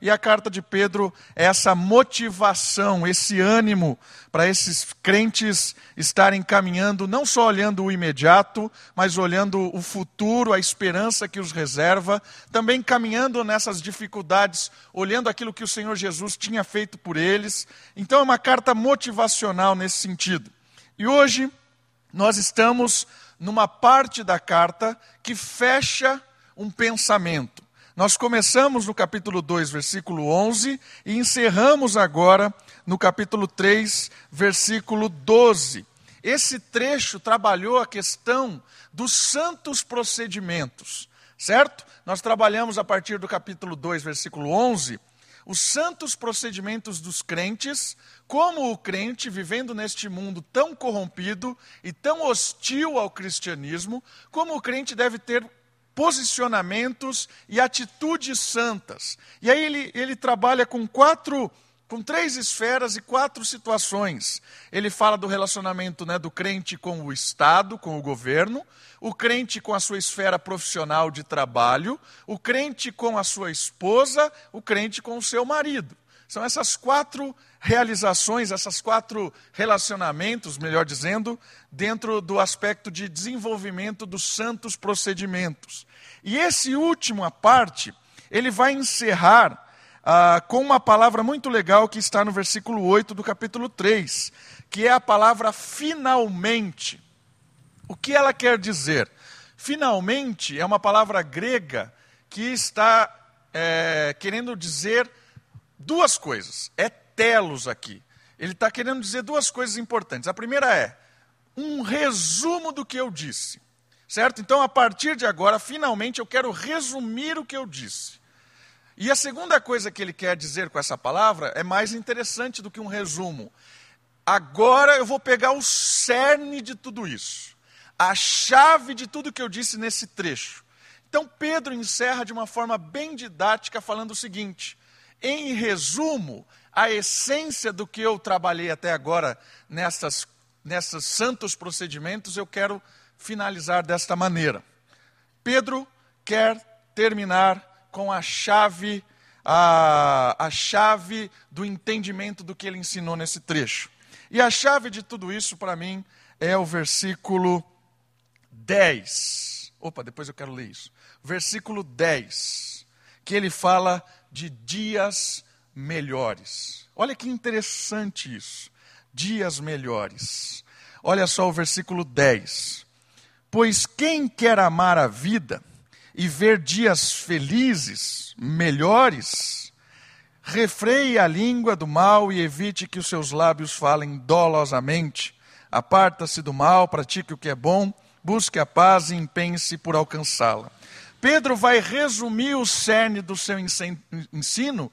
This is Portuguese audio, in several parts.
e a carta de Pedro é essa motivação, esse ânimo para esses crentes estarem caminhando, não só olhando o imediato, mas olhando o futuro, a esperança que os reserva, também caminhando nessas dificuldades, olhando aquilo que o Senhor Jesus tinha feito por eles. Então é uma carta motivacional nesse sentido. E hoje nós estamos numa parte da carta que fecha um pensamento. Nós começamos no capítulo 2, versículo 11, e encerramos agora no capítulo 3, versículo 12. Esse trecho trabalhou a questão dos santos procedimentos, certo? Nós trabalhamos a partir do capítulo 2, versículo 11, os santos procedimentos dos crentes, como o crente vivendo neste mundo tão corrompido e tão hostil ao cristianismo, como o crente deve ter posicionamentos e atitudes santas. E aí ele, ele trabalha com quatro, com três esferas e quatro situações. Ele fala do relacionamento né, do crente com o Estado, com o governo, o crente com a sua esfera profissional de trabalho, o crente com a sua esposa, o crente com o seu marido. São essas quatro realizações, essas quatro relacionamentos, melhor dizendo, dentro do aspecto de desenvolvimento dos santos procedimentos. E esse última parte, ele vai encerrar ah, com uma palavra muito legal que está no versículo 8 do capítulo 3, que é a palavra finalmente. O que ela quer dizer? Finalmente é uma palavra grega que está é, querendo dizer duas coisas. É telos aqui. Ele está querendo dizer duas coisas importantes. A primeira é um resumo do que eu disse. Certo? Então, a partir de agora, finalmente, eu quero resumir o que eu disse. E a segunda coisa que ele quer dizer com essa palavra é mais interessante do que um resumo. Agora eu vou pegar o cerne de tudo isso, a chave de tudo que eu disse nesse trecho. Então, Pedro encerra de uma forma bem didática, falando o seguinte: em resumo, a essência do que eu trabalhei até agora nessas, nessas santos procedimentos, eu quero finalizar desta maneira. Pedro quer terminar com a chave, a, a chave do entendimento do que ele ensinou nesse trecho. E a chave de tudo isso, para mim, é o versículo 10. Opa, depois eu quero ler isso. Versículo 10, que ele fala de dias melhores. Olha que interessante isso. Dias melhores. Olha só o versículo 10. Pois quem quer amar a vida e ver dias felizes, melhores, refreie a língua do mal e evite que os seus lábios falem dolosamente. Aparta-se do mal, pratique o que é bom, busque a paz e empenhe-se por alcançá-la. Pedro vai resumir o cerne do seu ensino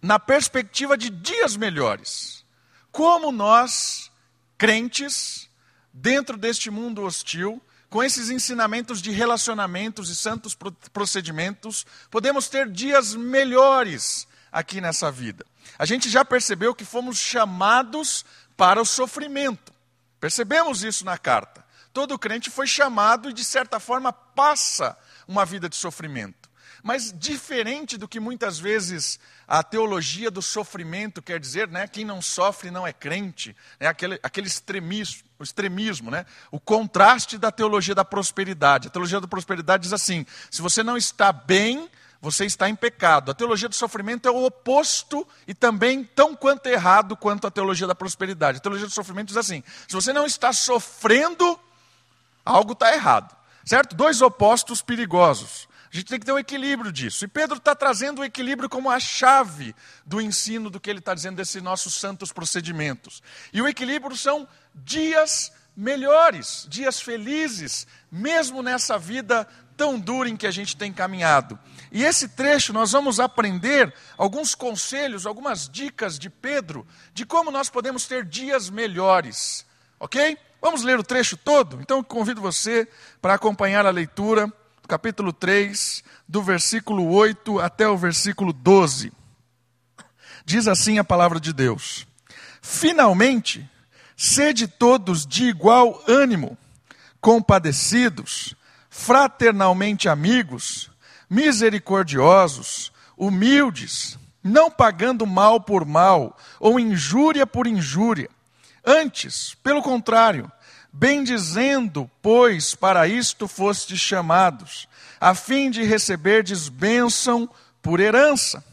na perspectiva de dias melhores. Como nós, crentes, dentro deste mundo hostil, com esses ensinamentos de relacionamentos e santos procedimentos, podemos ter dias melhores aqui nessa vida. A gente já percebeu que fomos chamados para o sofrimento. Percebemos isso na carta. Todo crente foi chamado e, de certa forma, passa uma vida de sofrimento. Mas diferente do que muitas vezes a teologia do sofrimento quer dizer, né? Quem não sofre não é crente, é aquele, aquele extremismo, o extremismo, né? O contraste da teologia da prosperidade. A teologia da prosperidade diz assim: se você não está bem, você está em pecado. A teologia do sofrimento é o oposto e também tão quanto errado quanto a teologia da prosperidade. A teologia do sofrimento diz assim: se você não está sofrendo, algo está errado. Certo? Dois opostos perigosos. A gente tem que ter um equilíbrio disso. E Pedro está trazendo o equilíbrio como a chave do ensino do que ele está dizendo desses nossos santos procedimentos. E o equilíbrio são dias melhores, dias felizes, mesmo nessa vida tão dura em que a gente tem caminhado. E esse trecho nós vamos aprender alguns conselhos, algumas dicas de Pedro de como nós podemos ter dias melhores. Ok? Vamos ler o trecho todo? Então convido você para acompanhar a leitura capítulo 3, do versículo 8 até o versículo 12. Diz assim a palavra de Deus: Finalmente, sede todos de igual ânimo, compadecidos, fraternalmente amigos, misericordiosos, humildes, não pagando mal por mal, ou injúria por injúria. Antes, pelo contrário, bendizendo, pois para isto fostes chamados, a fim de receberdes bênção por herança.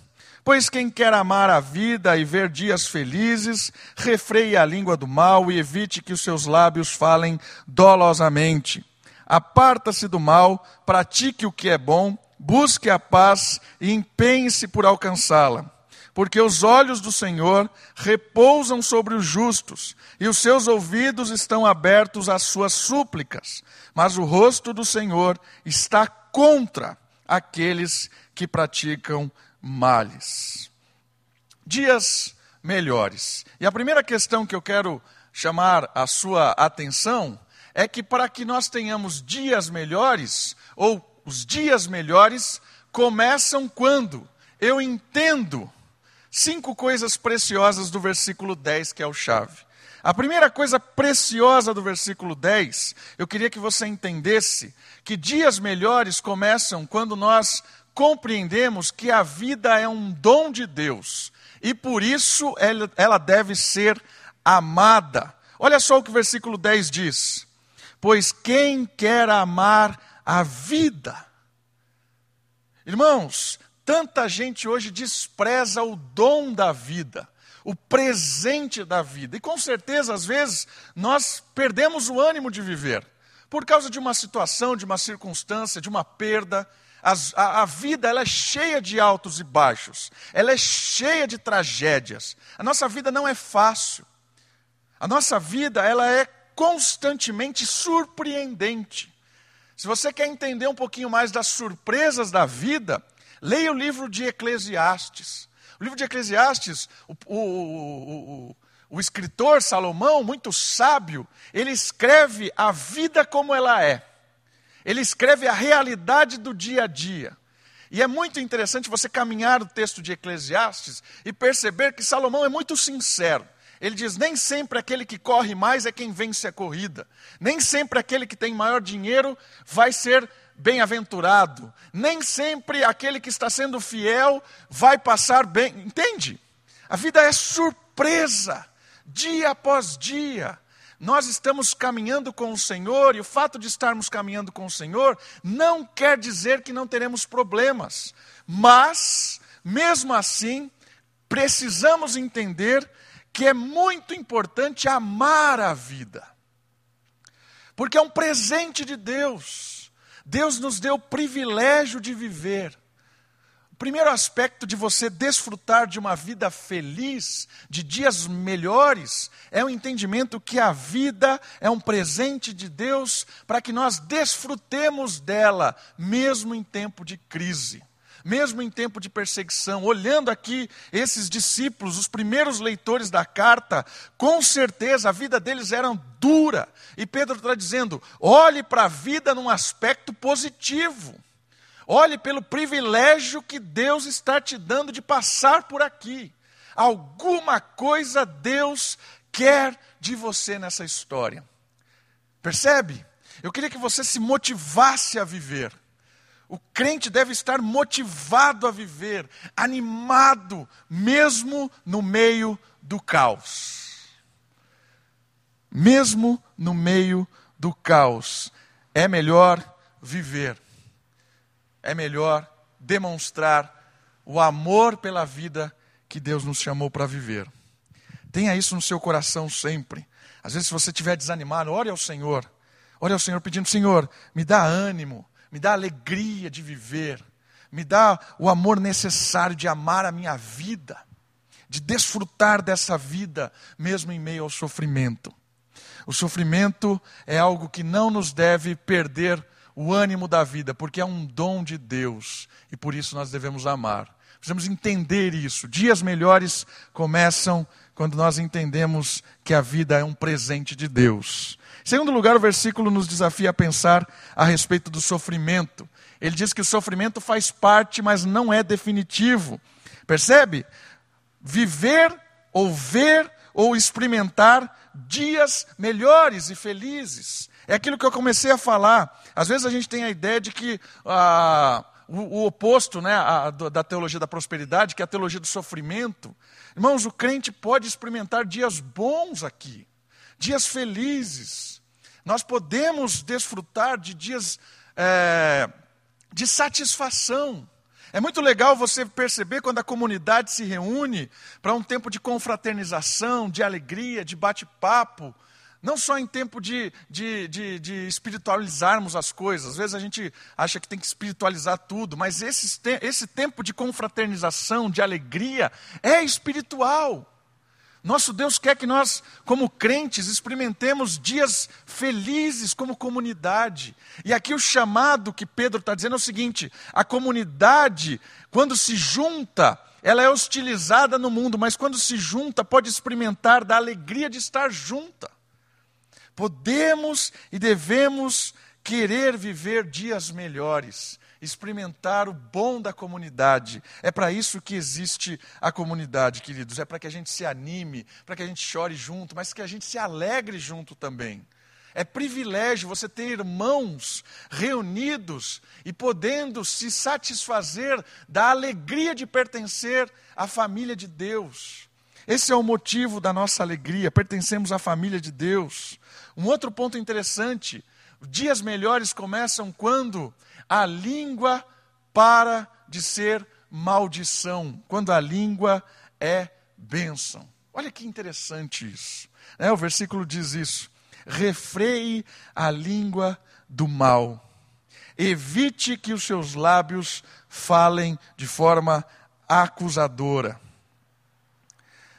Pois quem quer amar a vida e ver dias felizes, refreie a língua do mal e evite que os seus lábios falem dolosamente. Aparta-se do mal, pratique o que é bom, busque a paz e empenhe-se por alcançá-la. Porque os olhos do Senhor repousam sobre os justos, e os seus ouvidos estão abertos às suas súplicas, mas o rosto do Senhor está contra aqueles que praticam males. Dias melhores. E a primeira questão que eu quero chamar a sua atenção é que para que nós tenhamos dias melhores, ou os dias melhores, começam quando eu entendo cinco coisas preciosas do versículo 10, que é o chave. A primeira coisa preciosa do versículo 10, eu queria que você entendesse que dias melhores começam quando nós compreendemos que a vida é um dom de Deus e por isso ela deve ser amada. Olha só o que o versículo 10 diz: Pois quem quer amar a vida. Irmãos, tanta gente hoje despreza o dom da vida, o presente da vida, e com certeza, às vezes, nós perdemos o ânimo de viver por causa de uma situação, de uma circunstância, de uma perda. A, a, vida ela é cheia de altos e baixos, ela é cheia de tragédias. A nossa vida não é fácil. A nossa vida ela é constantemente surpreendente. Se você quer entender um pouquinho mais das surpresas da vida, leia o livro de Eclesiastes. O livro de Eclesiastes, o, o, o, o escritor Salomão, muito sábio, ele escreve a vida como ela é. Ele escreve a realidade do dia a dia. E é muito interessante você caminhar o texto de Eclesiastes e perceber que Salomão é muito sincero. Ele diz: nem sempre aquele que corre mais é quem vence a corrida. Nem sempre aquele que tem maior dinheiro vai ser bem-aventurado. Nem sempre aquele que está sendo fiel vai passar bem. Entende? A vida é surpresa, dia após dia nós estamos caminhando com o Senhor, e o fato de estarmos caminhando com o Senhor não quer dizer que não teremos problemas, mas, mesmo assim, precisamos entender que é muito importante amar a vida, porque é um presente de Deus. Deus nos deu o privilégio de viver primeiro aspecto de você desfrutar de uma vida feliz, de dias melhores, é o entendimento que a vida é um presente de Deus para que nós desfrutemos dela, mesmo em tempo de crise. Mesmo em tempo de perseguição, olhando aqui esses discípulos, os primeiros leitores da carta, com certeza a vida deles era dura. E Pedro está dizendo: olhe para a vida num aspecto positivo. Olhe pelo privilégio que Deus está te dando de passar por aqui. Alguma coisa Deus quer de você nessa história. Percebe? Eu queria que você se motivasse a viver. O crente deve estar motivado a viver, animado, mesmo no meio do caos. Mesmo no meio do caos. É melhor viver é melhor demonstrar o amor pela vida que Deus nos chamou para viver. Tenha isso no seu coração sempre. Às vezes, se você estiver desanimado, ore ao Senhor. Ore ao Senhor pedindo: Senhor, me dá ânimo, me dá alegria de viver, me dá o amor necessário de amar a minha vida, de desfrutar dessa vida, mesmo em meio ao sofrimento. O sofrimento é algo que não nos deve perder o ânimo da vida, porque é um dom de Deus e por isso nós devemos amar. Precisamos entender isso. Dias melhores começam quando nós entendemos que a vida é um presente de Deus. Segundo lugar, o versículo nos desafia a pensar a respeito do sofrimento. Ele diz que o sofrimento faz parte, mas não é definitivo. Percebe? Viver ou ver ou experimentar dias melhores e felizes. É aquilo que eu comecei a falar. Às vezes a gente tem a ideia de que ah, o, o oposto né, a, da teologia da prosperidade, que é a teologia do sofrimento. Irmãos, o crente pode experimentar dias bons aqui, dias felizes. Nós podemos desfrutar de dias é, de satisfação. É muito legal você perceber quando a comunidade se reúne para um tempo de confraternização, de alegria, de bate-papo. Não só em tempo de, de, de, de, espiritualizarmos as coisas, às vezes a gente acha que tem que espiritualizar tudo, mas esse, esse tempo de confraternização, de alegria, é espiritual. Nosso Deus quer que nós, como crentes, experimentemos dias felizes como comunidade. E aqui o chamado que Pedro está dizendo é o seguinte: a comunidade, quando se junta, ela é hostilizada no mundo, mas quando se junta, pode experimentar da alegria de estar junta. Podemos e devemos querer viver dias melhores experimentar o bom da comunidade. É para isso que existe a comunidade, queridos. É para que a gente se anime, para que a gente chore junto, mas que a gente se alegre junto também. É privilégio você ter irmãos reunidos e podendo se satisfazer da alegria de pertencer à família de Deus. Esse é o motivo da nossa alegria, pertencemos à família de Deus. Um outro ponto interessante: dias melhores começam quando a língua para de ser maldição, quando a língua é bênção. Olha que interessante isso. É, o versículo diz isso. Refreie a língua do mal. Evite que os seus lábios falem de forma acusadora.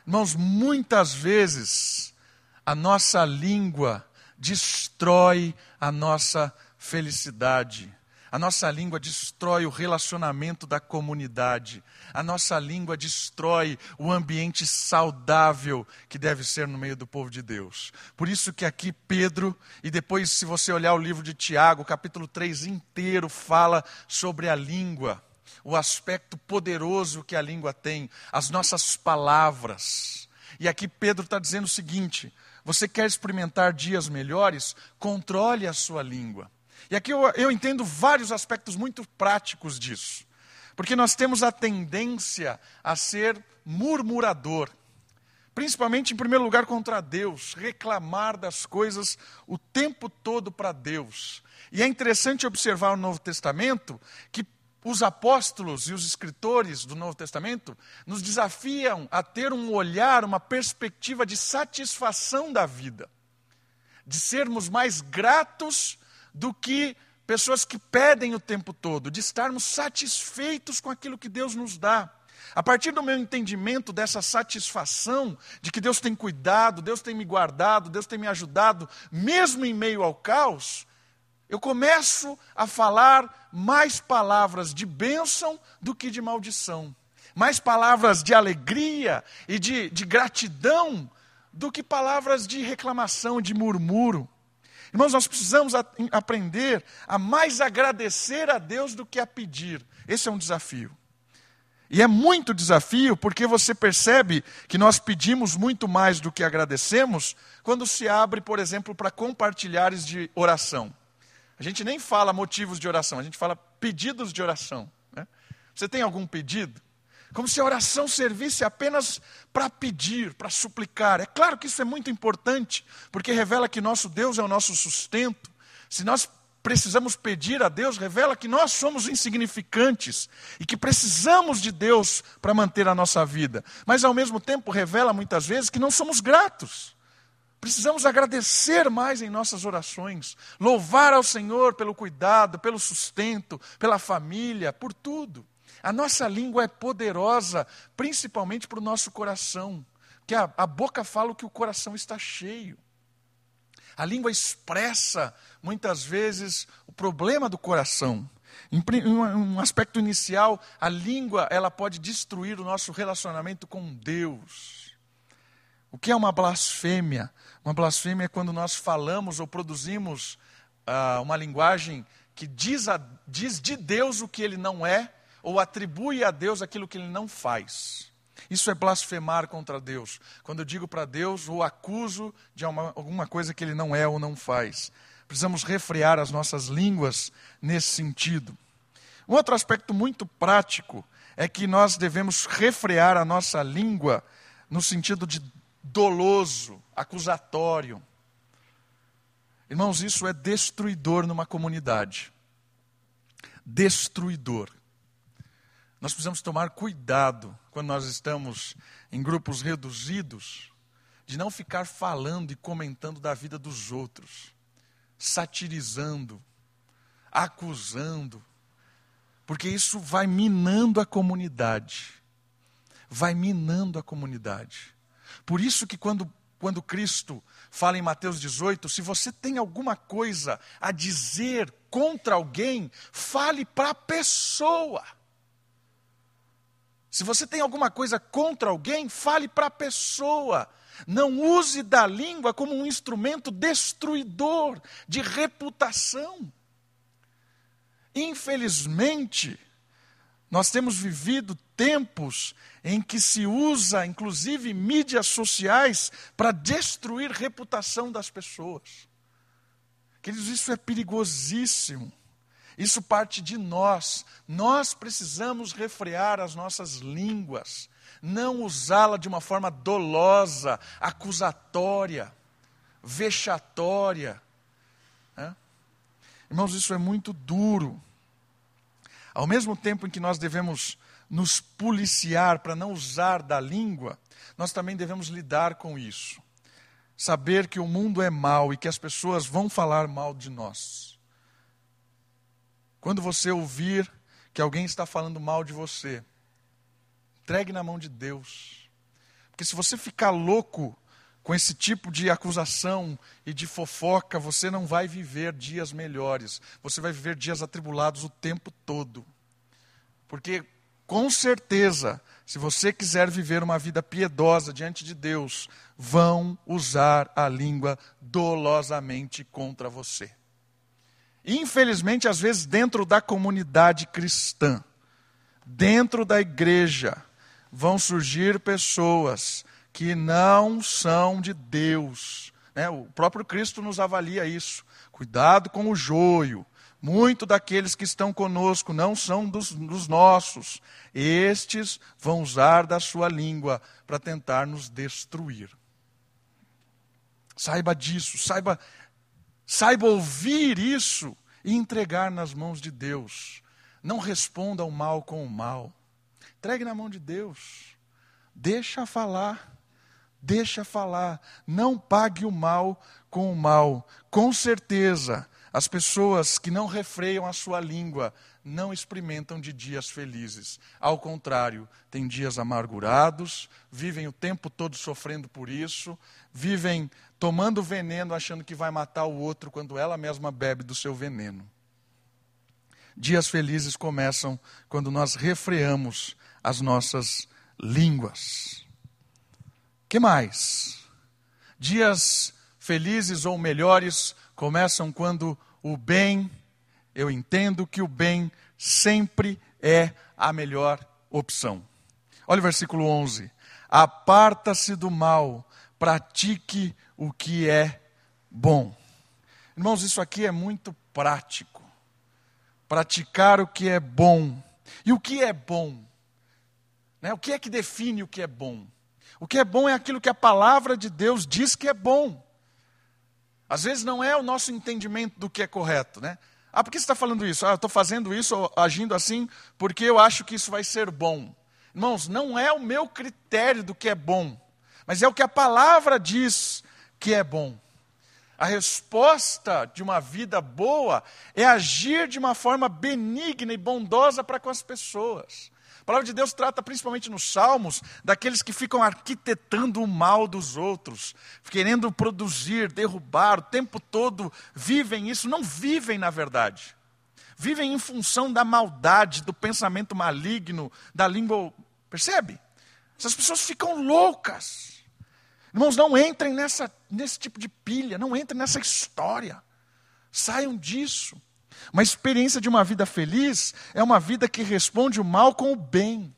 Irmãos, muitas vezes a nossa língua destrói a nossa felicidade. A nossa língua destrói o relacionamento da comunidade. A nossa língua destrói o ambiente saudável que deve ser no meio do povo de Deus. Por isso que aqui Pedro, e depois se você olhar o livro de Tiago, capítulo 3 inteiro fala sobre a língua, o aspecto poderoso que a língua tem, as nossas palavras. E aqui Pedro está dizendo o seguinte: você quer experimentar dias melhores? Controle a sua língua. E aqui eu, eu entendo vários aspectos muito práticos disso. Porque nós temos a tendência a ser murmurador. Principalmente, em primeiro lugar, contra Deus, reclamar das coisas o tempo todo para Deus. E é interessante observar no Novo Testamento que os apóstolos e os escritores do Novo Testamento nos desafiam a ter um olhar, uma perspectiva de satisfação da vida, de sermos mais gratos do que pessoas que pedem o tempo todo, de estarmos satisfeitos com aquilo que Deus nos dá. A partir do meu entendimento dessa satisfação de que Deus tem cuidado, Deus tem me guardado, Deus tem me ajudado, mesmo em meio ao caos, eu começo a falar mais palavras de bênção do que de maldição, mais palavras de alegria e de, de gratidão do que palavras de reclamação, de murmúrio. Irmãos, nós precisamos a, aprender a mais agradecer a Deus do que a pedir. Esse é um desafio. E é muito desafio porque você percebe que nós pedimos muito mais do que agradecemos quando se abre, por exemplo, para compartilhares de oração. A gente nem fala motivos de oração, a gente fala pedidos de oração. Né? Você tem algum pedido? Como se a oração servisse apenas para pedir, para suplicar. É claro que isso é muito importante, porque revela que nosso Deus é o nosso sustento. Se nós precisamos pedir a Deus, revela que nós somos insignificantes e que precisamos de Deus para manter a nossa vida. Mas ao mesmo tempo revela muitas vezes que não somos gratos. Precisamos agradecer mais em nossas orações, louvar ao Senhor pelo cuidado, pelo sustento, pela família, por tudo. A nossa língua é poderosa, principalmente para o nosso coração, porque a, a boca fala o que o coração está cheio. A língua expressa, muitas vezes, o problema do coração. Em um aspecto inicial, a língua ela pode destruir o nosso relacionamento com Deus. O que é uma blasfêmia? Uma blasfêmia é quando nós falamos ou produzimos ah, uma linguagem que diz, a, diz de Deus o que ele não é ou atribui a Deus aquilo que ele não faz. Isso é blasfemar contra Deus. Quando eu digo para Deus ou acuso de uma, alguma coisa que ele não é ou não faz. Precisamos refrear as nossas línguas nesse sentido. Um outro aspecto muito prático é que nós devemos refrear a nossa língua no sentido de doloso, acusatório. Irmãos, isso é destruidor numa comunidade. Destruidor. Nós precisamos tomar cuidado quando nós estamos em grupos reduzidos, de não ficar falando e comentando da vida dos outros, satirizando, acusando, porque isso vai minando a comunidade. Vai minando a comunidade. Por isso que quando, quando Cristo fala em Mateus 18, se você tem alguma coisa a dizer contra alguém, fale para a pessoa. Se você tem alguma coisa contra alguém, fale para a pessoa. Não use da língua como um instrumento destruidor de reputação. Infelizmente, nós temos vivido tempos em que se usa, inclusive, mídias sociais para destruir reputação das pessoas. Queridos, isso é perigosíssimo. Isso parte de nós. Nós precisamos refrear as nossas línguas, não usá-la de uma forma dolosa, acusatória, vexatória. Irmãos, isso é muito duro. Ao mesmo tempo em que nós devemos nos policiar para não usar da língua, nós também devemos lidar com isso. Saber que o mundo é mau e que as pessoas vão falar mal de nós. Quando você ouvir que alguém está falando mal de você, entregue na mão de Deus. Porque se você ficar louco com esse tipo de acusação e de fofoca, você não vai viver dias melhores. Você vai viver dias atribulados o tempo todo. Porque, com certeza, se você quiser viver uma vida piedosa diante de Deus, vão usar a língua dolosamente contra você. Infelizmente, às vezes, dentro da comunidade cristã, dentro da igreja, vão surgir pessoas que não são de Deus. Né? O próprio Cristo nos avalia isso. Cuidado com o joio. Muito daqueles que estão conosco não são dos, dos nossos. Estes vão usar da sua língua para tentar nos destruir. Saiba disso, saiba Saiba ouvir isso e entregar nas mãos de Deus. Não responda o mal com o mal. Entregue na mão de Deus. Deixa falar. Deixa falar. Não pague o mal com o mal. Com certeza, as pessoas que não refreiam a sua língua não experimentam de dias felizes. Ao contrário, têm dias amargurados, vivem o tempo todo sofrendo por isso, vivem tomando veneno achando que vai matar o outro quando ela mesma bebe do seu veneno. Dias felizes começam quando nós refreamos as nossas línguas. Que mais? Dias felizes ou melhores começam quando o bem, eu entendo que o bem sempre é a melhor opção. Olha o versículo 11. Aparta-se do mal, pratique o que é bom. Irmãos, isso aqui é muito prático. Praticar o que é bom. E o que é bom? Né? O que é que define o que é bom? O que é bom é aquilo que a palavra de Deus diz que é bom. Às vezes não é o nosso entendimento do que é correto, né? Ah, por que você está falando isso? Ah, eu estou fazendo isso, agindo assim, porque eu acho que isso vai ser bom. Irmãos, não é o meu critério do que é bom, mas é o que a palavra diz que é bom. A resposta de uma vida boa é agir de uma forma benigna e bondosa para com as pessoas. A palavra de Deus trata, principalmente nos Salmos, daqueles que ficam arquitetando o mal dos outros, querendo produzir, derrubar, o tempo todo vivem isso, não vivem na verdade. Vivem em função da maldade, do pensamento maligno, da língua. Percebe? Essas pessoas ficam loucas. Irmãos, não entrem nessa, nesse tipo de pilha, não entrem nessa história. Saiam disso. Uma experiência de uma vida feliz é uma vida que responde o mal com o bem,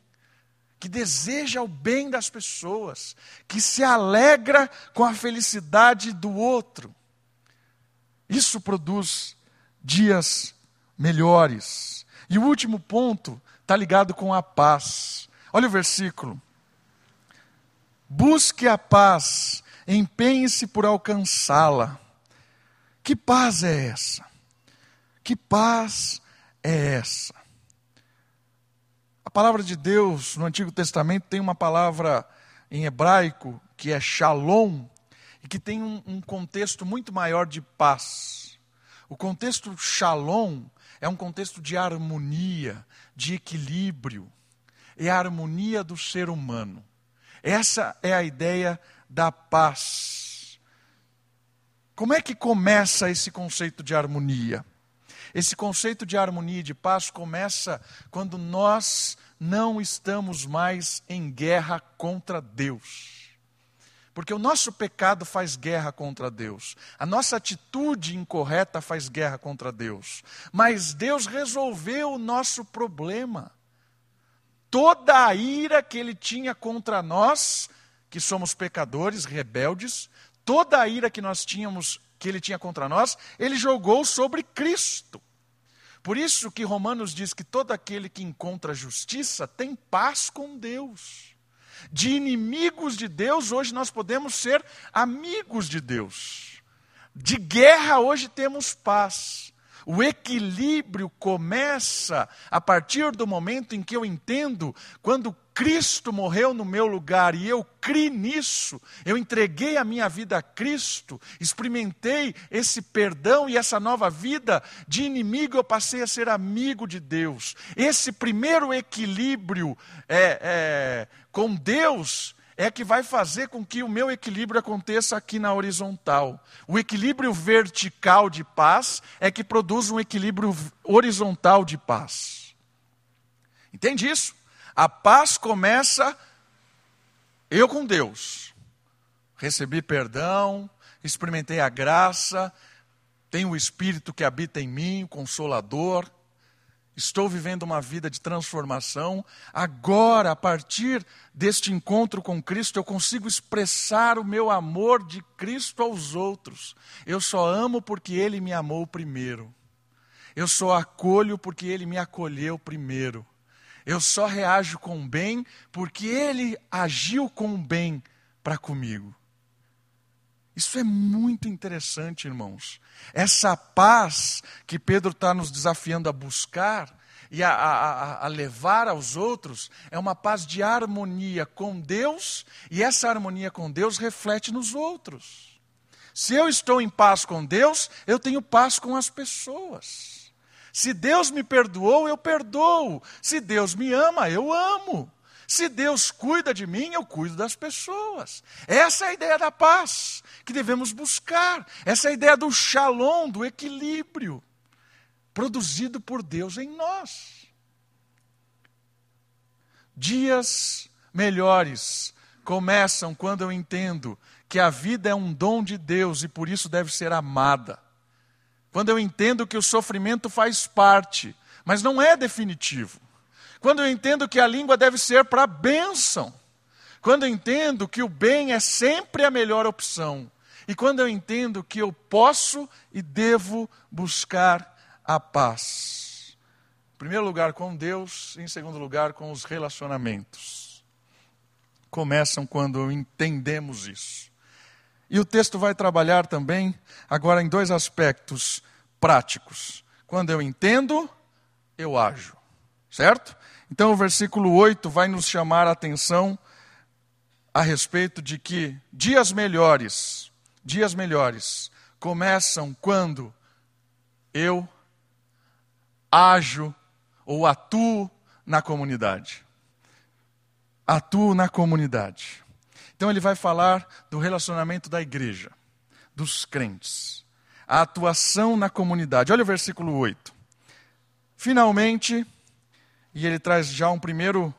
que deseja o bem das pessoas, que se alegra com a felicidade do outro. Isso produz dias melhores. E o último ponto está ligado com a paz. Olha o versículo. Busque a paz, empenhe-se por alcançá-la. Que paz é essa? Que paz é essa? A palavra de Deus no Antigo Testamento tem uma palavra em hebraico que é shalom e que tem um, um contexto muito maior de paz. O contexto shalom é um contexto de harmonia, de equilíbrio, é a harmonia do ser humano. Essa é a ideia da paz. Como é que começa esse conceito de harmonia? Esse conceito de harmonia e de paz começa quando nós não estamos mais em guerra contra Deus. Porque o nosso pecado faz guerra contra Deus. A nossa atitude incorreta faz guerra contra Deus. Mas Deus resolveu o nosso problema. Toda a ira que ele tinha contra nós, que somos pecadores, rebeldes, toda a ira que nós tínhamos, que ele tinha contra nós, ele jogou sobre Cristo. Por isso que Romanos diz que todo aquele que encontra justiça tem paz com Deus de inimigos de Deus, hoje nós podemos ser amigos de Deus. De guerra, hoje temos paz. O equilíbrio começa a partir do momento em que eu entendo quando Cristo morreu no meu lugar e eu criei nisso, eu entreguei a minha vida a Cristo, experimentei esse perdão e essa nova vida, de inimigo eu passei a ser amigo de Deus. Esse primeiro equilíbrio é, é, com Deus é que vai fazer com que o meu equilíbrio aconteça aqui na horizontal. O equilíbrio vertical de paz é que produz um equilíbrio horizontal de paz. Entende isso? A paz começa eu com Deus. Recebi perdão, experimentei a graça, tenho o Espírito que habita em mim, o Consolador. Estou vivendo uma vida de transformação. Agora, a partir deste encontro com Cristo, eu consigo expressar o meu amor de Cristo aos outros. Eu só amo porque Ele me amou primeiro. Eu só acolho porque Ele me acolheu primeiro. Eu só reajo com bem porque ele agiu com bem para comigo. Isso é muito interessante, irmãos. Essa paz que Pedro está nos desafiando a buscar e a, a, a, levar aos outros é uma paz de harmonia com Deus, e essa harmonia com Deus reflete nos outros. Se eu estou em paz com Deus, eu tenho paz com as pessoas. Se Deus me perdoou, eu perdoo. Se Deus me ama, eu amo. Se Deus cuida de mim, eu cuido das pessoas. Essa é a ideia da paz que devemos buscar. Essa é a ideia do shalom, do equilíbrio, produzido por Deus em nós. Dias melhores começam quando eu entendo que a vida é um dom de Deus e por isso deve ser amada. Quando eu entendo que o sofrimento faz parte, mas não é definitivo. Quando eu entendo que a língua deve ser para bênção. Quando eu entendo que o bem é sempre a melhor opção. E quando eu entendo que eu posso e devo buscar a paz. Em primeiro lugar, com Deus, em segundo lugar, com os relacionamentos. Começam quando entendemos isso. E o texto vai trabalhar também, agora, em dois aspectos práticos. Quando eu entendo, eu ajo. Certo? Então, o versículo 8 vai nos chamar a atenção a respeito de que dias melhores, dias melhores, começam quando eu ajo ou atuo na comunidade. Atuo na comunidade. Então ele vai falar do relacionamento da igreja, dos crentes, a atuação na comunidade. Olha o versículo 8. Finalmente, e ele traz já um primeiro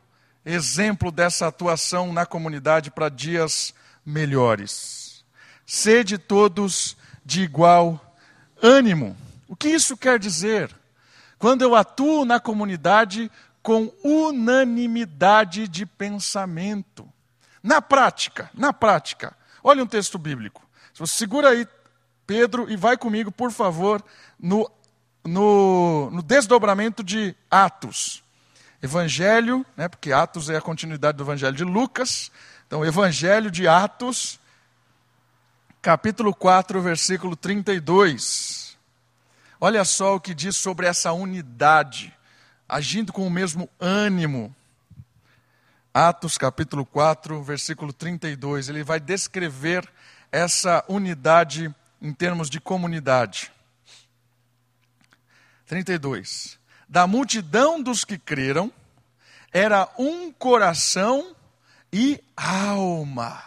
exemplo dessa atuação na comunidade para dias melhores. Sede todos de igual ânimo. O que isso quer dizer? Quando eu atuo na comunidade com unanimidade de pensamento. Na prática, na prática, olha um texto bíblico. Você segura aí, Pedro, e vai comigo, por favor, no no, no desdobramento de Atos. Evangelho, né, porque Atos é a continuidade do Evangelho de Lucas. Então, Evangelho de Atos, capítulo 4, versículo 32. Olha só o que diz sobre essa unidade, agindo com o mesmo ânimo. Atos capítulo 4, versículo 32. Ele vai descrever essa unidade em termos de comunidade. 32. Da multidão dos que creram, era um coração e alma.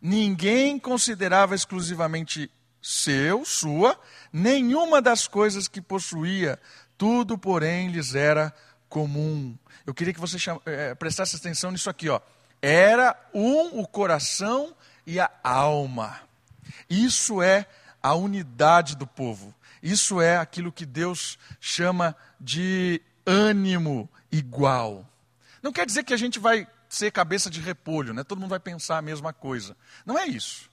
Ninguém considerava exclusivamente seu, sua, nenhuma das coisas que possuía, tudo, porém, lhes era comum. Eu queria que você é, prestasse atenção nisso aqui, ó. Era um o coração e a alma. Isso é a unidade do povo. Isso é aquilo que Deus chama de ânimo igual. Não quer dizer que a gente vai ser cabeça de repolho, né? todo mundo vai pensar a mesma coisa. Não é isso.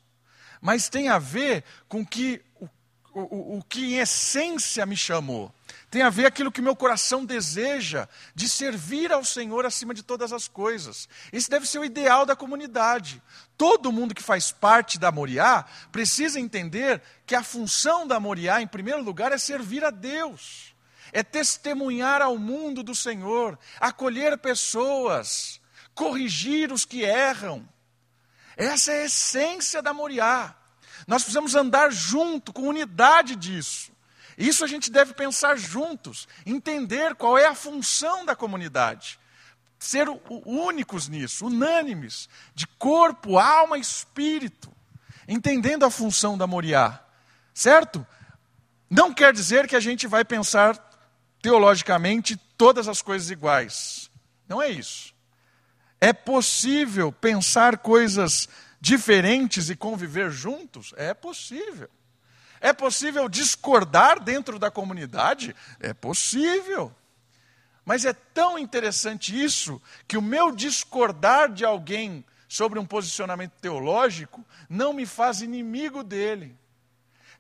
Mas tem a ver com que o, o, o que em essência me chamou tem a ver aquilo que meu coração deseja, de servir ao Senhor acima de todas as coisas. Esse deve ser o ideal da comunidade. Todo mundo que faz parte da Moriá precisa entender que a função da Moriá, em primeiro lugar, é servir a Deus, é testemunhar ao mundo do Senhor, acolher pessoas, corrigir os que erram. Essa é a essência da Moriá. Nós precisamos andar junto, com unidade disso. Isso a gente deve pensar juntos, entender qual é a função da comunidade. Ser únicos nisso, unânimes, de corpo, alma e espírito, entendendo a função da Moriá. Certo? Não quer dizer que a gente vai pensar teologicamente todas as coisas iguais. Não é isso. É possível pensar coisas diferentes e conviver juntos? É possível. É possível discordar dentro da comunidade? É possível. Mas é tão interessante isso que o meu discordar de alguém sobre um posicionamento teológico não me faz inimigo dele.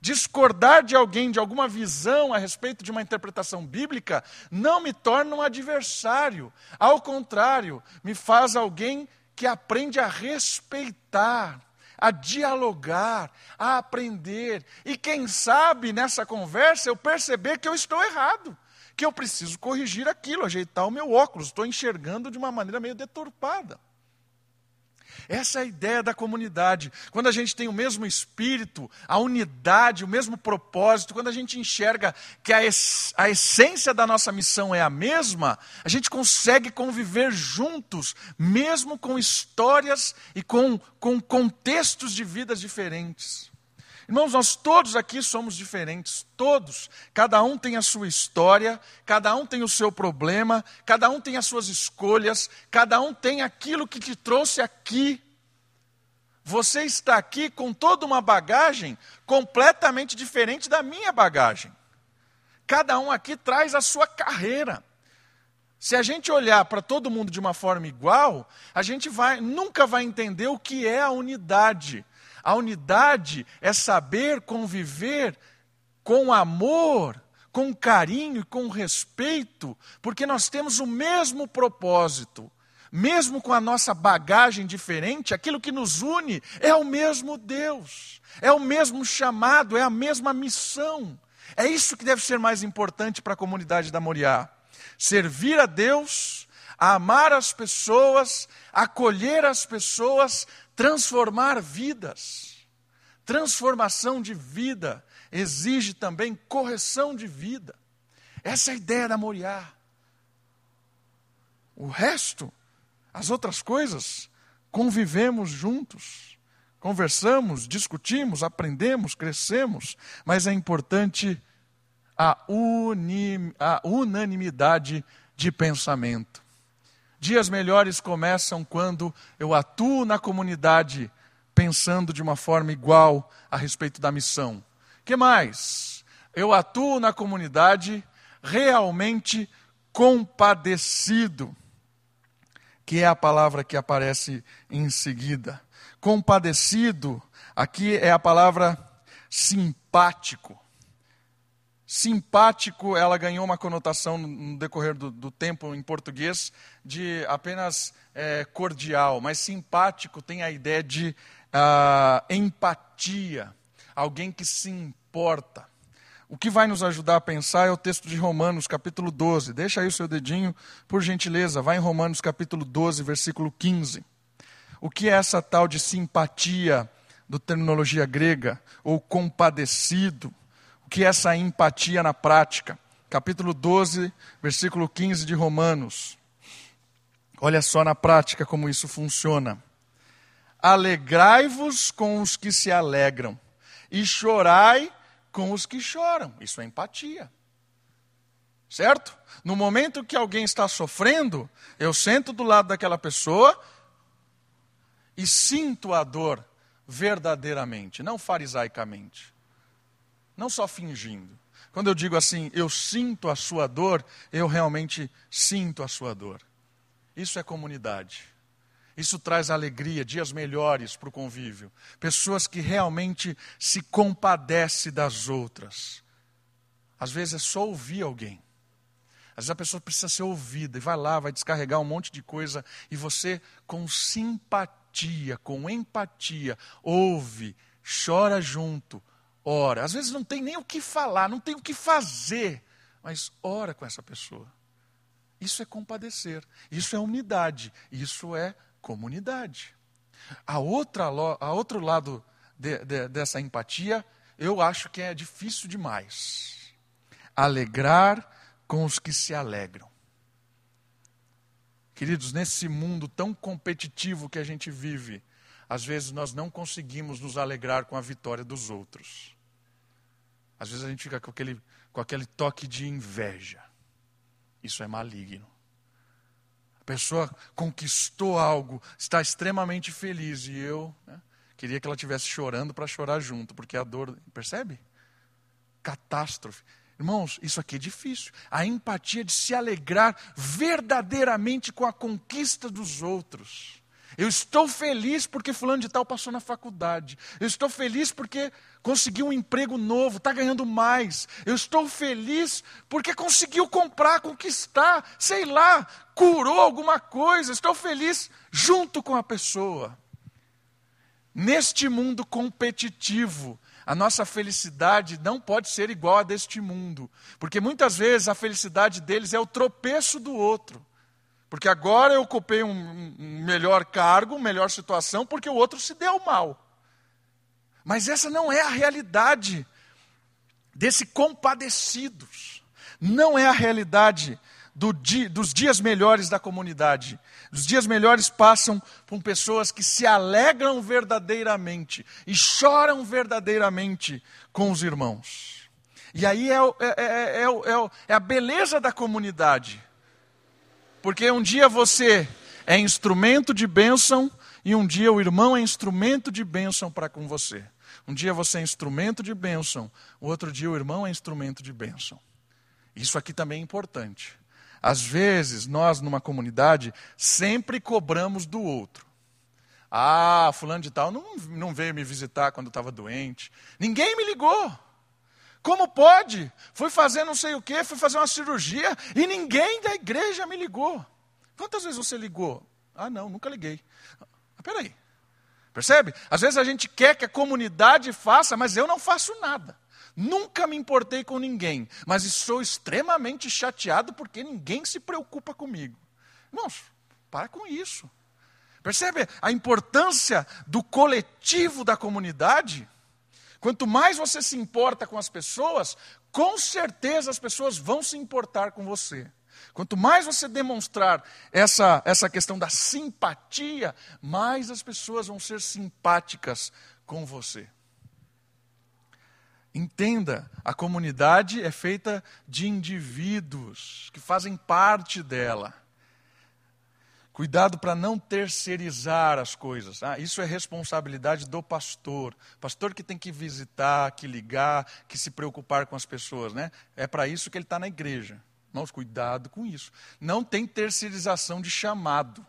Discordar de alguém de alguma visão a respeito de uma interpretação bíblica não me torna um adversário. Ao contrário, me faz alguém que aprende a respeitar a dialogar, a aprender. E quem sabe nessa conversa eu perceber que eu estou errado, que eu preciso corrigir aquilo, ajeitar o meu óculos, estou enxergando de uma maneira meio deturpada. Essa é a ideia da comunidade. Quando a gente tem o mesmo espírito, a unidade, o mesmo propósito, quando a gente enxerga que a, a essência da nossa missão é a mesma, a gente consegue conviver juntos, mesmo com histórias e com, com contextos de vidas diferentes. Irmãos, nós todos aqui somos diferentes, todos. Cada um tem a sua história, cada um tem o seu problema, cada um tem as suas escolhas, cada um tem aquilo que te trouxe aqui. Você está aqui com toda uma bagagem completamente diferente da minha bagagem. Cada um aqui traz a sua carreira. Se a gente olhar para todo mundo de uma forma igual, a gente vai, nunca vai entender o que é a unidade. A unidade é saber conviver com amor, com carinho e com respeito, porque nós temos o mesmo propósito. Mesmo com a nossa bagagem diferente, aquilo que nos une é o mesmo Deus, é o mesmo chamado, é a mesma missão. É isso que deve ser mais importante para a comunidade da Moriá. Servir a Deus, amar as pessoas, acolher as pessoas, transformar vidas. Transformação de vida exige também correção de vida. Essa é a ideia da Moriá. O resto, as outras coisas, convivemos juntos, conversamos, discutimos, aprendemos, crescemos, mas é importante a, uni, a unanimidade de pensamento. Dias melhores começam quando eu atuo na comunidade pensando de uma forma igual a respeito da missão. Que mais? Eu atuo na comunidade realmente compadecido, que é a palavra que aparece em seguida. Compadecido, aqui é a palavra simpático. Simpático, ela ganhou uma conotação no decorrer do, do tempo em português de apenas é, cordial, mas simpático tem a ideia de uh, empatia, alguém que se importa. O que vai nos ajudar a pensar é o texto de Romanos, capítulo 12. Deixa aí o seu dedinho, por gentileza, vai em Romanos, capítulo 12, versículo 15. O que é essa tal de simpatia, do terminologia grega, ou compadecido? Que é essa empatia na prática? Capítulo 12, versículo 15 de Romanos. Olha só na prática como isso funciona. Alegrai-vos com os que se alegram, e chorai com os que choram. Isso é empatia. Certo? No momento que alguém está sofrendo, eu sento do lado daquela pessoa e sinto a dor verdadeiramente, não farisaicamente. Não só fingindo. Quando eu digo assim, eu sinto a sua dor, eu realmente sinto a sua dor. Isso é comunidade. Isso traz alegria, dias melhores para o convívio. Pessoas que realmente se compadecem das outras. Às vezes é só ouvir alguém. Às vezes a pessoa precisa ser ouvida e vai lá, vai descarregar um monte de coisa e você, com simpatia, com empatia, ouve, chora junto, ora. Às vezes não tem nem o que falar, não tem o que fazer, mas ora com essa pessoa. Isso é compadecer, isso é unidade, isso é comunidade. A, outra, a outro lado de, de, dessa empatia, eu acho que é difícil demais. Alegrar com os que se alegram. Queridos, nesse mundo tão competitivo que a gente vive, às vezes nós não conseguimos nos alegrar com a vitória dos outros. Às vezes a gente fica com aquele, com aquele toque de inveja. Isso é maligno pessoa conquistou algo, está extremamente feliz e eu né, queria que ela estivesse chorando para chorar junto, porque a dor, percebe? Catástrofe. Irmãos, isso aqui é difícil. A empatia de se alegrar verdadeiramente com a conquista dos outros. Eu estou feliz porque fulano de tal passou na faculdade. Eu estou feliz porque conseguiu um emprego novo, está ganhando mais. Eu estou feliz porque conseguiu comprar, conquistar, sei lá, curou alguma coisa. Estou feliz junto com a pessoa. Neste mundo competitivo, a nossa felicidade não pode ser igual a deste mundo, porque muitas vezes a felicidade deles é o tropeço do outro. Porque agora eu ocupei um, um melhor cargo, uma melhor situação, porque o outro se deu mal. Mas essa não é a realidade desse compadecidos. Não é a realidade do dos dias melhores da comunidade. Os dias melhores passam por pessoas que se alegram verdadeiramente e choram verdadeiramente com os irmãos. E aí é, é, é, é, é a beleza da comunidade. Porque um dia você é instrumento de bênção e um dia o irmão é instrumento de bênção para com você. Um dia você é instrumento de bênção, o outro dia o irmão é instrumento de bênção. Isso aqui também é importante. Às vezes, nós numa comunidade sempre cobramos do outro. Ah, fulano de tal não, não veio me visitar quando estava doente. Ninguém me ligou. Como pode? Fui fazer não sei o quê, fui fazer uma cirurgia e ninguém da igreja me ligou. Quantas vezes você ligou? Ah, não, nunca liguei. Ah, peraí. Percebe? Às vezes a gente quer que a comunidade faça, mas eu não faço nada. Nunca me importei com ninguém, mas estou extremamente chateado porque ninguém se preocupa comigo. Irmãos, para com isso. Percebe a importância do coletivo da comunidade? Quanto mais você se importa com as pessoas, com certeza as pessoas vão se importar com você. Quanto mais você demonstrar essa, essa questão da simpatia, mais as pessoas vão ser simpáticas com você. Entenda, a comunidade é feita de indivíduos que fazem parte dela. Cuidado para não terceirizar as coisas. Ah, isso é responsabilidade do pastor. Pastor que tem que visitar, que ligar, que se preocupar com as pessoas. Né? É para isso que ele está na igreja. Irmãos, cuidado com isso. Não tem terceirização de chamado.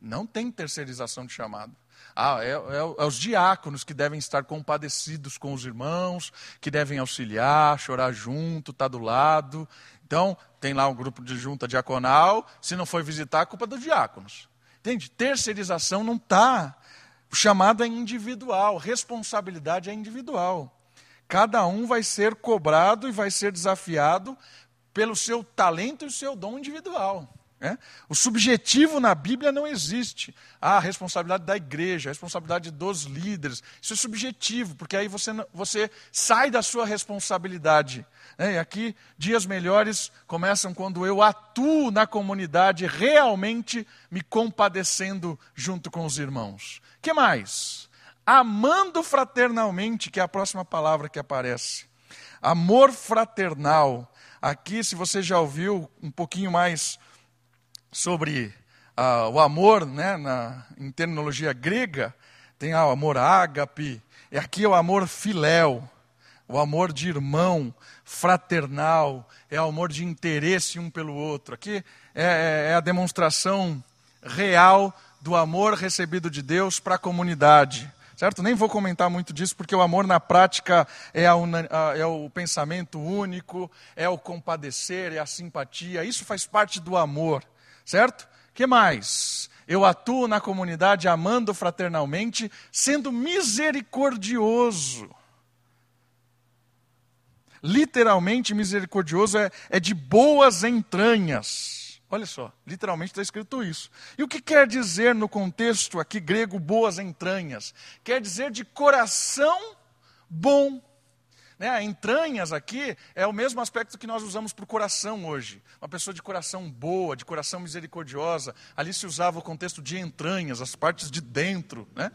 Não tem terceirização de chamado. Ah, é, é, é, os diáconos que devem estar compadecidos com os irmãos, que devem auxiliar, chorar junto, estar tá do lado. Então, tem lá um grupo de junta diaconal, se não foi visitar, a culpa é dos diáconos. Entende? Terceirização não está. O chamado é individual, responsabilidade é individual. Cada um vai ser cobrado e vai ser desafiado pelo seu talento e o seu dom individual. É? O subjetivo na Bíblia não existe. Ah, a responsabilidade da igreja, a responsabilidade dos líderes. Isso é subjetivo, porque aí você, você sai da sua responsabilidade. É, e aqui, dias melhores começam quando eu atuo na comunidade, realmente me compadecendo junto com os irmãos. que mais? Amando fraternalmente, que é a próxima palavra que aparece. Amor fraternal. Aqui, se você já ouviu um pouquinho mais sobre ah, o amor, né, na, em terminologia grega, tem ah, o amor ágape, e aqui é o amor filéu, o amor de irmão, fraternal, é amor de interesse um pelo outro. Aqui é, é, é a demonstração real do amor recebido de Deus para a comunidade. Certo? Nem vou comentar muito disso, porque o amor na prática é, a, é, o pensamento único, é o compadecer, é a simpatia. Isso faz parte do amor. Certo? que mais? Eu atuo na comunidade amando fraternalmente, sendo misericordioso. Literalmente, misericordioso é, é de boas entranhas. Olha só, literalmente está escrito isso. E o que quer dizer no contexto aqui grego boas entranhas? Quer dizer de coração bom. Né? Entranhas aqui é o mesmo aspecto que nós usamos para o coração hoje. Uma pessoa de coração boa, de coração misericordiosa. Ali se usava o contexto de entranhas, as partes de dentro. Né?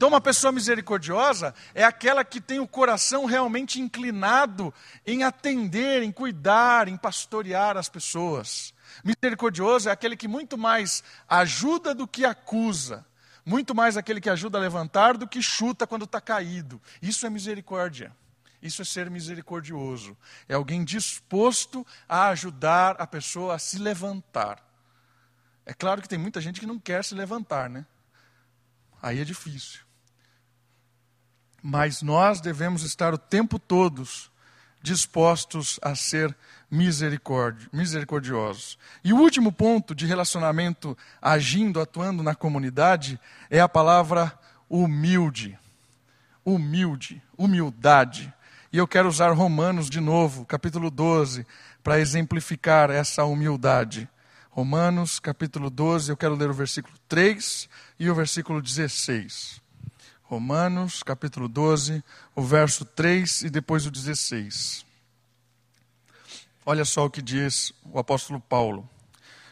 Então, uma pessoa misericordiosa é aquela que tem o coração realmente inclinado em atender, em cuidar, em pastorear as pessoas. Misericordioso é aquele que muito mais ajuda do que acusa. Muito mais aquele que ajuda a levantar do que chuta quando está caído. Isso é misericórdia. Isso é ser misericordioso. É alguém disposto a ajudar a pessoa a se levantar. É claro que tem muita gente que não quer se levantar, né? Aí é difícil. Mas nós devemos estar o tempo todos dispostos a ser misericordiosos. E o último ponto de relacionamento agindo, atuando na comunidade é a palavra humilde. Humilde, humildade. E eu quero usar Romanos de novo, capítulo 12, para exemplificar essa humildade. Romanos, capítulo 12, eu quero ler o versículo 3 e o versículo 16. Romanos, capítulo 12, o verso 3 e depois o 16. Olha só o que diz o apóstolo Paulo.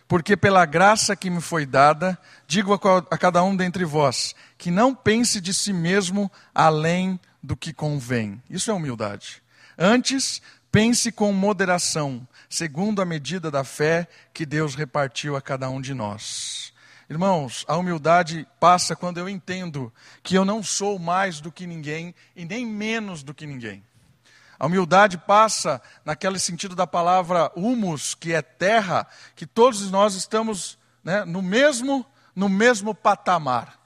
Porque pela graça que me foi dada, digo a cada um dentre vós, que não pense de si mesmo além do que convém. Isso é humildade. Antes, pense com moderação, segundo a medida da fé que Deus repartiu a cada um de nós. Irmãos, a humildade passa quando eu entendo que eu não sou mais do que ninguém e nem menos do que ninguém. A humildade passa naquele sentido da palavra humus, que é terra, que todos nós estamos né, no mesmo no mesmo patamar.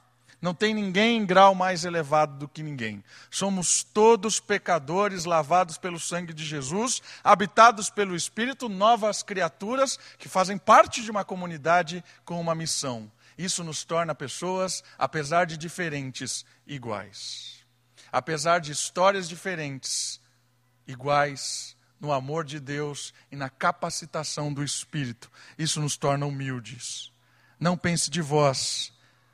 Não tem ninguém em grau mais elevado do que ninguém. Somos todos pecadores, lavados pelo sangue de Jesus, habitados pelo Espírito, novas criaturas que fazem parte de uma comunidade com uma missão. Isso nos torna pessoas, apesar de diferentes, iguais. Apesar de histórias diferentes, iguais no amor de Deus e na capacitação do Espírito. Isso nos torna humildes. Não pense de vós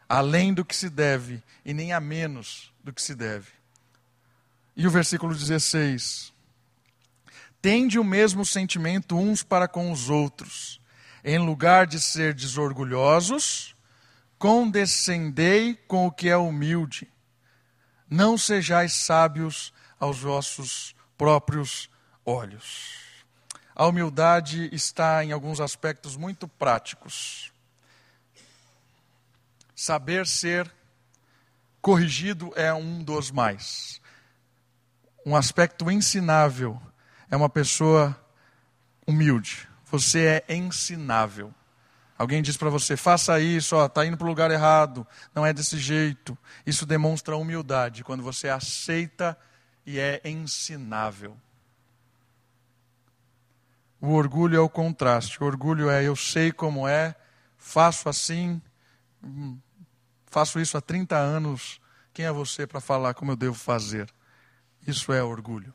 além do que se deve e nem a menos do que se deve. E o versículo 16: Tende o mesmo sentimento uns para com os outros, em lugar de ser desorgulhosos, condescendei com o que é humilde. Não sejais sábios aos vossos próprios olhos. A humildade está em alguns aspectos muito práticos. Saber ser corrigido é um dos mais. Um aspecto ensinável é uma pessoa humilde. Você é ensinável. Alguém diz para você, faça isso, está indo para o lugar errado, não é desse jeito. Isso demonstra humildade, quando você aceita e é ensinável. O orgulho é o contraste. O orgulho é eu sei como é, faço assim, hum, faço isso há 30 anos. Quem é você para falar como eu devo fazer? Isso é orgulho.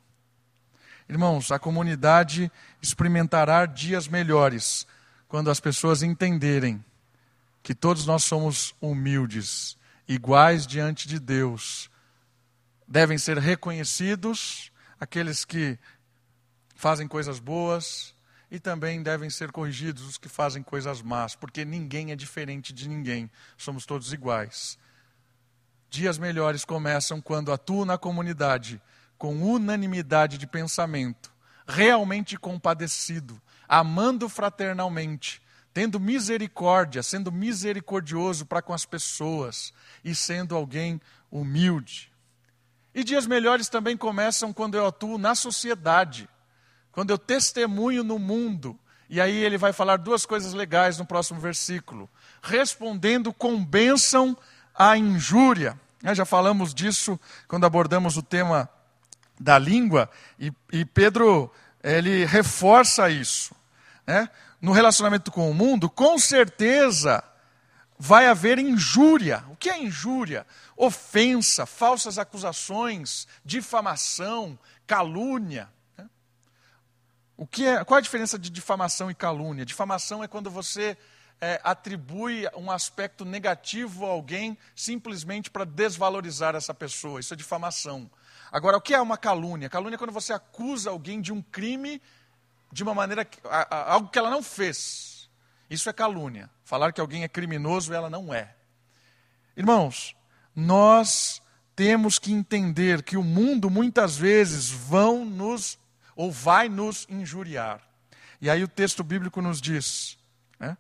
Irmãos, a comunidade experimentará dias melhores quando as pessoas entenderem que todos nós somos humildes, iguais diante de Deus. Devem ser reconhecidos aqueles que fazem coisas boas e também devem ser corrigidos os que fazem coisas más, porque ninguém é diferente de ninguém, somos todos iguais. Dias melhores começam quando atuo na comunidade com unanimidade de pensamento, realmente compadecido, amando fraternalmente, tendo misericórdia, sendo misericordioso para com as pessoas e sendo alguém humilde. E dias melhores também começam quando eu atuo na sociedade, quando eu testemunho no mundo. E aí ele vai falar duas coisas legais no próximo versículo: respondendo com bênção à injúria. Já falamos disso quando abordamos o tema da língua, e, e Pedro ele reforça isso né, no relacionamento com o mundo, com certeza vai haver injúria. O que é injúria? Ofensa, falsas acusações, difamação, calúnia. O que é, qual é a diferença de difamação e calúnia? Difamação é quando você é, atribui um aspecto negativo a alguém simplesmente para desvalorizar essa pessoa. Isso é difamação. Agora, o que é uma calúnia? Calúnia é quando você acusa alguém de um crime de uma maneira, algo que ela não fez. Isso é calúnia. Falar que alguém é criminoso, ela não é. Irmãos, nós temos que entender que o mundo muitas vezes vão nos ou vai nos injuriar. E aí o texto bíblico nos diz: né?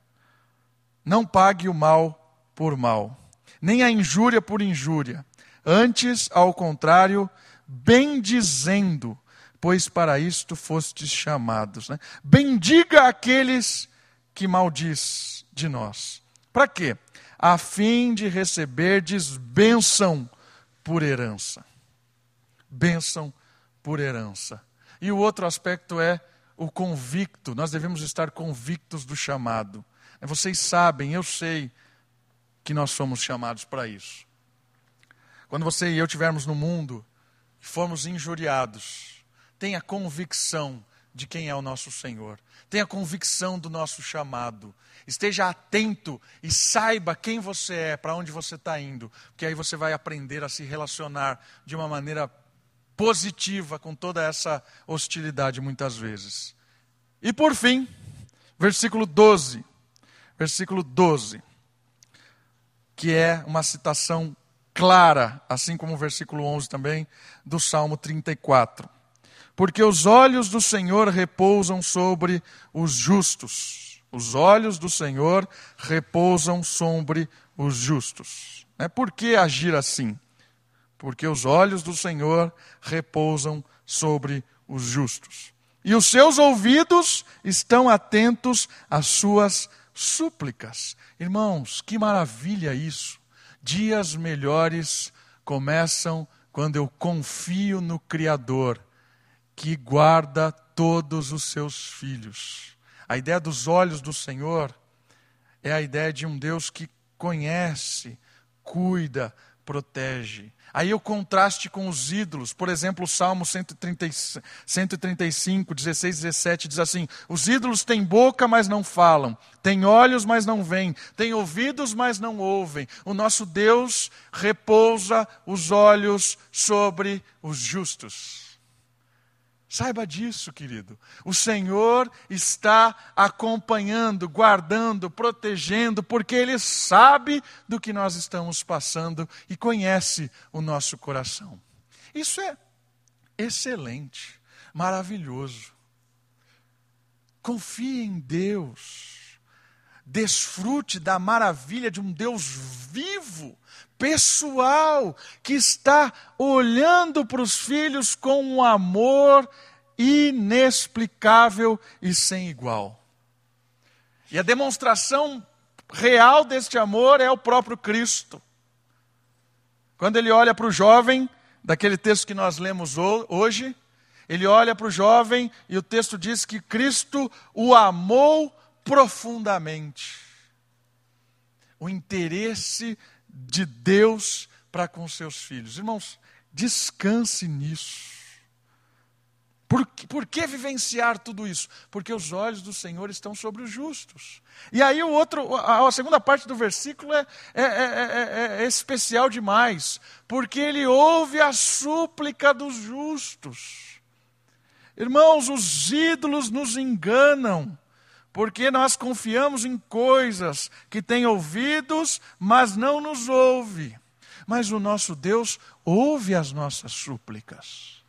não pague o mal por mal, nem a injúria por injúria. Antes, ao contrário, bem dizendo, pois para isto fostes chamados. Né? Bendiga aqueles que maldiz de nós. Para quê? A fim de receberdes bênção por herança. Bênção por herança. E o outro aspecto é o convicto. Nós devemos estar convictos do chamado. Vocês sabem, eu sei que nós somos chamados para isso. Quando você e eu estivermos no mundo e formos injuriados, tenha convicção de quem é o nosso Senhor. Tenha convicção do nosso chamado. Esteja atento e saiba quem você é, para onde você está indo. Porque aí você vai aprender a se relacionar de uma maneira positiva com toda essa hostilidade, muitas vezes. E por fim, versículo 12. Versículo 12. Que é uma citação clara, assim como o versículo 11 também, do Salmo 34 porque os olhos do Senhor repousam sobre os justos. Os olhos do Senhor repousam sobre os justos. É por que agir assim? Porque os olhos do Senhor repousam sobre os justos. E os seus ouvidos estão atentos às suas súplicas. Irmãos, que maravilha isso! Dias melhores começam quando eu confio no Criador que guarda todos os seus filhos. A ideia dos olhos do Senhor é a ideia de um Deus que conhece, cuida, protege. Aí o contraste com os ídolos, por exemplo, o Salmo 130, 135, 16, 17 diz assim: Os ídolos têm boca, mas não falam, têm olhos, mas não veem, têm ouvidos, mas não ouvem. O nosso Deus repousa os olhos sobre os justos. Saiba disso, querido. O Senhor está acompanhando, guardando, protegendo, porque Ele sabe do que nós estamos passando e conhece o nosso coração. Isso é excelente, maravilhoso. Confie em Deus. Desfrute da maravilha de um Deus vivo pessoal que está olhando para os filhos com um amor inexplicável e sem igual. E a demonstração real deste amor é o próprio Cristo. Quando ele olha para o jovem, daquele texto que nós lemos hoje, ele olha para o jovem e o texto diz que Cristo o amou profundamente. O interesse de Deus para com seus filhos. Irmãos, descanse nisso. Por, por que vivenciar tudo isso? Porque os olhos do Senhor estão sobre os justos. E aí o outro, a, a segunda parte do versículo é, é, é, é, especial demais, porque ele ouve a súplica dos justos. Irmãos, os ídolos nos enganam, porque nós confiamos em coisas que têm ouvidos, mas não nos ouve. Mas o nosso Deus ouve as nossas súplicas.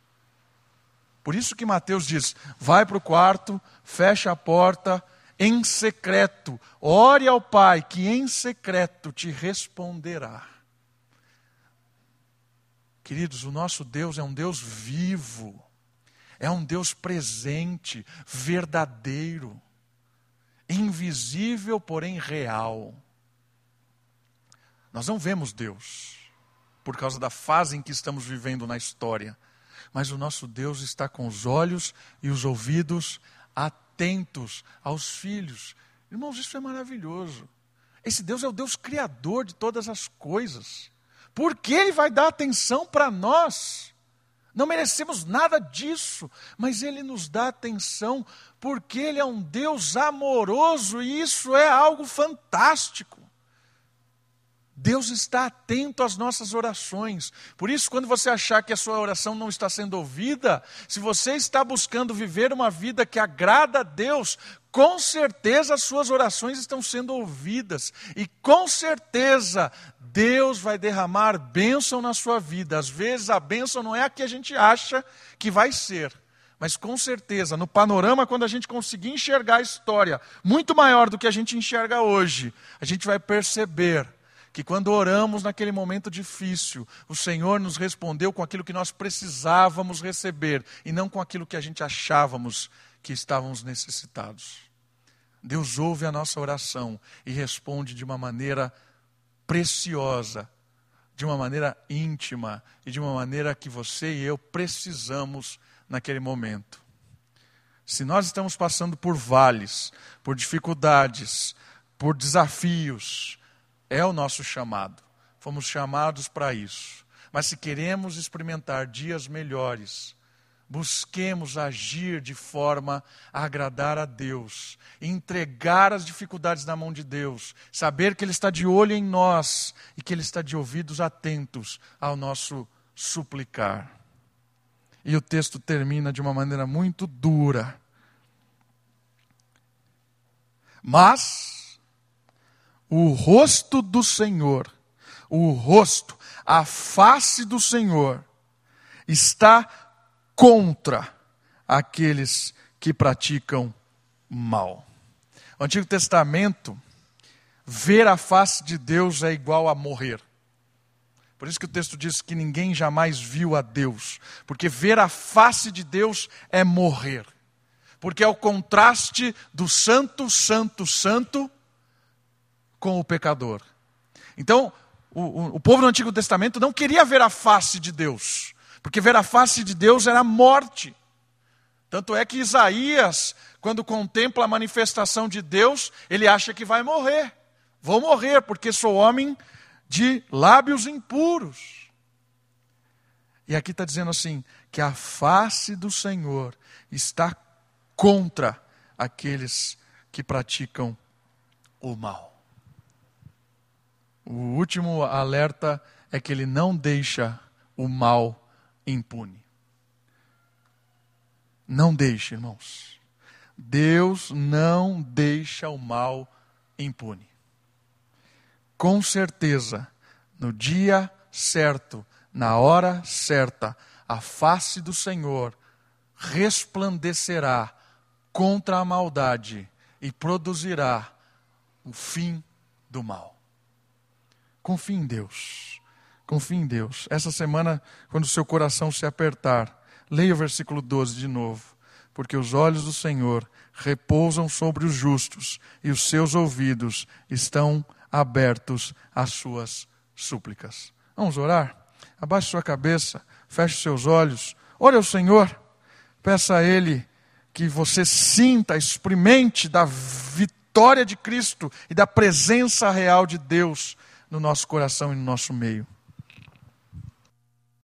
Por isso que Mateus diz: vai para o quarto, fecha a porta, em secreto, ore ao Pai, que em secreto te responderá. Queridos, o nosso Deus é um Deus vivo, é um Deus presente, verdadeiro, invisível, porém real. Nós não vemos Deus, por causa da fase em que estamos vivendo na história mas o nosso Deus está com os olhos e os ouvidos atentos aos filhos. Irmãos, isso é maravilhoso. Esse Deus é o Deus criador de todas as coisas. Por que Ele vai dar atenção para nós? Não merecemos nada disso, mas Ele nos dá atenção porque Ele é um Deus amoroso e isso é algo fantástico. Deus está atento às nossas orações. Por isso, quando você achar que a sua oração não está sendo ouvida, se você está buscando viver uma vida que agrada a Deus, com certeza as suas orações estão sendo ouvidas. E com certeza Deus vai derramar bênção na sua vida. Às vezes a bênção não é a que a gente acha que vai ser. Mas com certeza, no panorama, quando a gente conseguir enxergar a história muito maior do que a gente enxerga hoje, a gente vai perceber que quando oramos naquele momento difícil, o Senhor nos respondeu com aquilo que nós precisávamos receber e não com aquilo que a gente achávamos que estávamos necessitados. Deus ouve a nossa oração e responde de uma maneira preciosa, de uma maneira íntima e de uma maneira que você e eu precisamos naquele momento. Se nós estamos passando por vales, por dificuldades, por desafios, é o nosso chamado. Fomos chamados para isso. Mas se queremos experimentar dias melhores, busquemos agir de forma a agradar a Deus, entregar as dificuldades na mão de Deus, saber que Ele está de olho em nós e que Ele está de ouvidos atentos ao nosso suplicar. E o texto termina de uma maneira muito dura. Mas o rosto do Senhor, o rosto, a face do Senhor, está contra aqueles que praticam mal. O Antigo Testamento, ver a face de Deus é igual a morrer. Por isso que o texto diz que ninguém jamais viu a Deus, porque ver a face de Deus é morrer. Porque é o contraste do santo, santo, santo com o pecador. Então, o, o, o povo do Antigo Testamento não queria ver a face de Deus, porque ver a face de Deus era morte. Tanto é que Isaías, quando contempla a manifestação de Deus, ele acha que vai morrer. Vou morrer, porque sou homem de lábios impuros. E aqui está dizendo assim: que a face do Senhor está contra aqueles que praticam o mal. O último alerta é que ele não deixa o mal impune. Não deixe, irmãos. Deus não deixa o mal impune. Com certeza, no dia certo, na hora certa, a face do Senhor resplandecerá contra a maldade e produzirá o fim do mal. Confie em Deus. Confie em Deus. Essa semana, quando o seu coração se apertar, leia o versículo 12 de novo. porque os olhos do Senhor repousam sobre os justos e os seus ouvidos estão abertos às suas súplicas. Vamos orar? Abaixe sua cabeça, feche seus olhos, ore ao Senhor, peça a Ele que você sinta, experimente da vitória de Cristo e da presença real de Deus no nosso coração e no nosso meio.